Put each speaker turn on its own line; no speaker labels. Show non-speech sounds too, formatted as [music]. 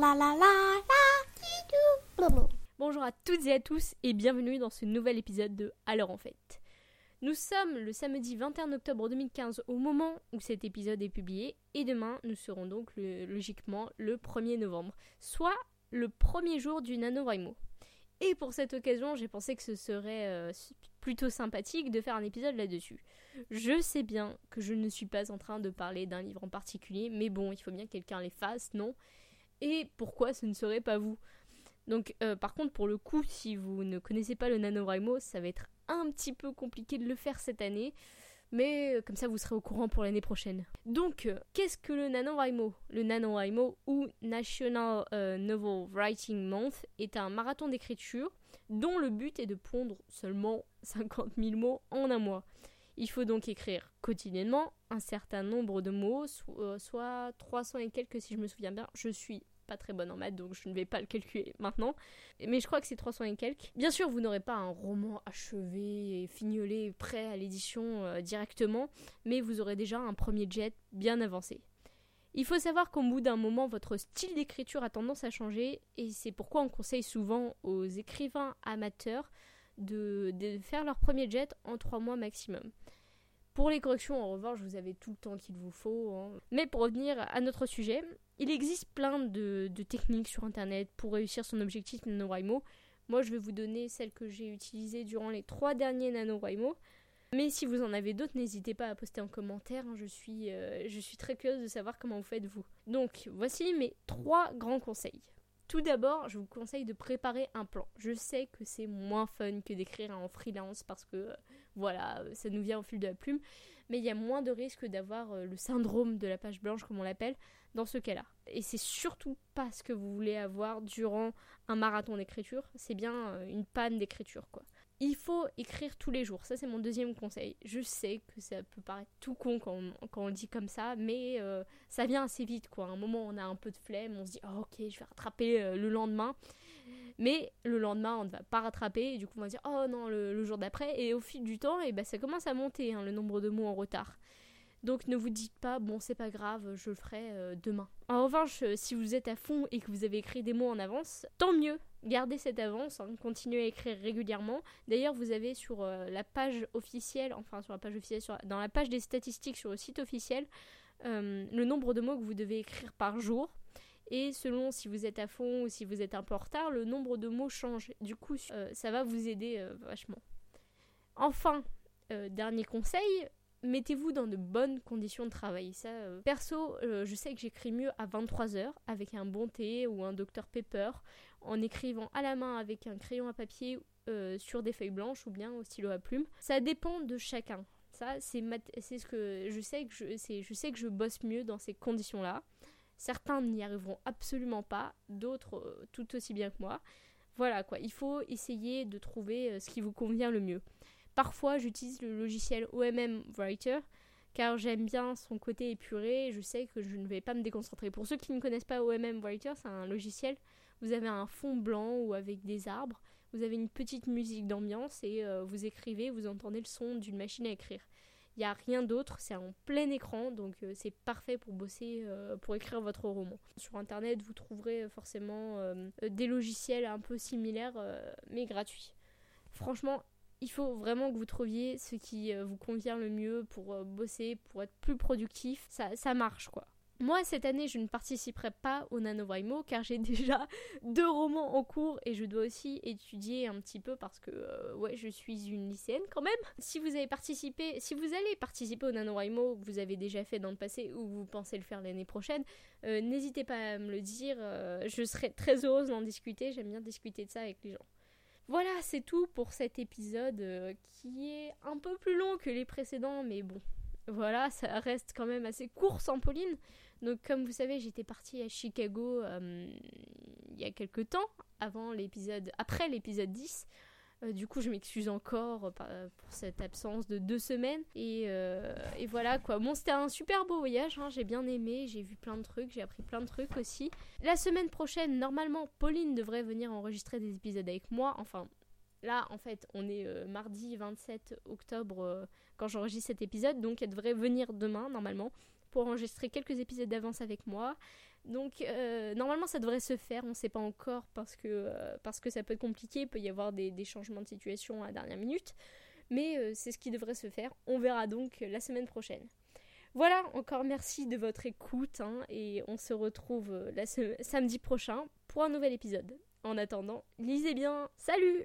la
Bonjour à toutes et à tous et bienvenue dans ce nouvel épisode de Alors en fait. Nous sommes le samedi 21 octobre 2015 au moment où cet épisode est publié et demain nous serons donc logiquement le 1er novembre, soit le premier jour du NaNoWriMo. Et pour cette occasion, j'ai pensé que ce serait euh, plutôt sympathique de faire un épisode là-dessus. Je sais bien que je ne suis pas en train de parler d'un livre en particulier, mais bon, il faut bien que quelqu'un les fasse, non? Et pourquoi ce ne serait pas vous Donc, euh, par contre, pour le coup, si vous ne connaissez pas le NaNoWriMo, ça va être un petit peu compliqué de le faire cette année mais euh, comme ça vous serez au courant pour l'année prochaine. Donc, euh, qu'est-ce que le NaNoWriMo? Le NaNoWriMo ou National Novel Writing Month est un marathon d'écriture dont le but est de pondre seulement [laughs] 50 000 mots en un mois. Il faut donc écrire quotidiennement un certain nombre de mots, soit 300 et quelques si je me souviens bien. Je suis pas très bonne en maths, donc je ne vais pas le calculer maintenant. Mais je crois que c'est 300 et quelques. Bien sûr, vous n'aurez pas un roman achevé et fignolé, prêt à l'édition euh, directement, mais vous aurez déjà un premier jet bien avancé. Il faut savoir qu'au bout d'un moment, votre style d'écriture a tendance à changer, et c'est pourquoi on conseille souvent aux écrivains amateurs de, faire leur premier jet en 3 mois maximum. Pour les corrections, en revanche, vous avez tout le temps qu'il vous faut. Hein. Mais pour revenir à notre sujet, il existe plein de, techniques sur Internet pour réussir son objectif NaNoWriMo. Moi, je vais vous donner celles que j'ai utilisées durant les trois derniers NaNoWriMo. Mais si vous en avez d'autres, n'hésitez pas à poster en commentaire. Hein. Je suis, euh, je suis très curieuse de savoir comment vous faites vous. Donc, voici mes trois grands conseils. Tout d'abord, je vous conseille de préparer un plan. Je sais que c'est moins fun que d'écrire en freelance parce que euh, voilà, euh, ça nous vient au fil de la plume, mais il y a moins de risques d'avoir euh, le syndrome de la page blanche, comme on l'appelle, dans ce cas-là. Et c'est surtout pas ce que vous voulez avoir durant un marathon d'écriture, c'est bien une panne d'écriture, quoi. Il faut écrire tous les jours, ça c'est mon deuxième conseil. Je sais que ça peut paraître tout con quand on, dit comme ça, mais ça vient assez vite quoi. À un moment on a un peu de flemme, on se dit oh, ok je vais rattraper le lendemain. Mais le lendemain, on ne va pas rattraper, et du coup, on va dire oh non, le, jour d'après. Et au fil du temps, eh ben, ça commence à monter hein, le nombre de mots en retard. Donc ne vous dites pas bon, c'est pas grave, je le ferai euh, demain. En revanche, euh, si vous êtes à fond et que vous avez écrit des mots en avance, tant mieux. Gardez cette avance, hein, continuez à écrire régulièrement. D'ailleurs, vous avez sur euh, la page officielle, enfin sur la page officielle, dans la page des statistiques sur le site officiel, le nombre de mots que vous devez écrire par jour. Et selon si vous êtes à fond ou si vous êtes un peu en retard, le nombre de mots change. Du coup, ça va vous aider vachement. Enfin, dernier conseil, mettez-vous dans de bonnes conditions de travail. Ça, perso, je sais que j'écris mieux à 23h avec un bon thé ou un Dr Pepper, en écrivant à la main avec un crayon à papier sur des feuilles blanches ou bien au stylo à plume. Ça dépend de chacun. Ça, c'est ce que je sais que je, je sais que je bosse mieux dans ces conditions-là. Certains n'y arriveront absolument pas, d'autres euh, tout aussi bien que moi. Voilà quoi, il faut essayer de trouver euh, ce qui vous convient le mieux. Parfois, j'utilise le logiciel OMM Writer car j'aime bien son côté épuré et je sais que je ne vais pas me déconcentrer. Pour ceux qui ne connaissent pas OMM Writer, c'est un logiciel, vous avez un fond blanc ou avec des arbres, vous avez une petite musique d'ambiance et euh, vous écrivez, vous entendez le son d'une machine à écrire. Il n'y a rien d'autre, c'est en plein écran, donc euh, c'est parfait pour bosser, euh, pour écrire votre roman. Sur Internet, vous trouverez forcément des logiciels un peu similaires, mais gratuits. Franchement, il faut vraiment que vous trouviez ce qui vous convient le mieux pour bosser, pour être plus productif. Ça, ça marche, quoi. Moi, cette année, je ne participerai pas au NaNoWriMo car j'ai [laughs] déjà deux romans en cours et je dois aussi étudier un petit peu parce que, euh, ouais, je suis une lycéenne quand même. Si vous avez participé, si vous allez participer au NaNoWriMo que vous avez déjà fait dans le passé ou vous pensez le faire l'année prochaine, euh, n'hésitez pas à me le dire. Euh, je serais très heureuse d'en discuter. J'aime bien discuter de ça avec les gens. Voilà, c'est tout pour cet épisode qui est un peu plus long que les précédents, mais bon, voilà, ça reste quand même assez court sans Pauline. Donc comme vous savez, j'étais partie à Chicago euh, il y a quelques temps, avant l'épisode, après l'épisode 10. Euh, du coup, je m'excuse encore euh, pour cette absence de deux semaines. Et, voilà quoi. Bon, c'était un super beau voyage. Hein. j'ai bien aimé. J'ai vu plein de trucs. J'ai appris plein de trucs aussi. La semaine prochaine, normalement, Pauline devrait venir enregistrer des épisodes avec moi. Enfin, là, en fait, on est mardi 27 octobre quand j'enregistre cet épisode. Donc, elle devrait venir demain, normalement pour enregistrer quelques épisodes d'avance avec moi. Donc euh, normalement ça devrait se faire, on ne sait pas encore parce que, euh, parce que ça peut être compliqué, il peut y avoir des, changements de situation à la dernière minute, mais euh, c'est ce qui devrait se faire. On verra donc la semaine prochaine. Voilà, encore merci de votre écoute hein, et on se retrouve samedi prochain pour un nouvel épisode. En attendant, lisez bien, salut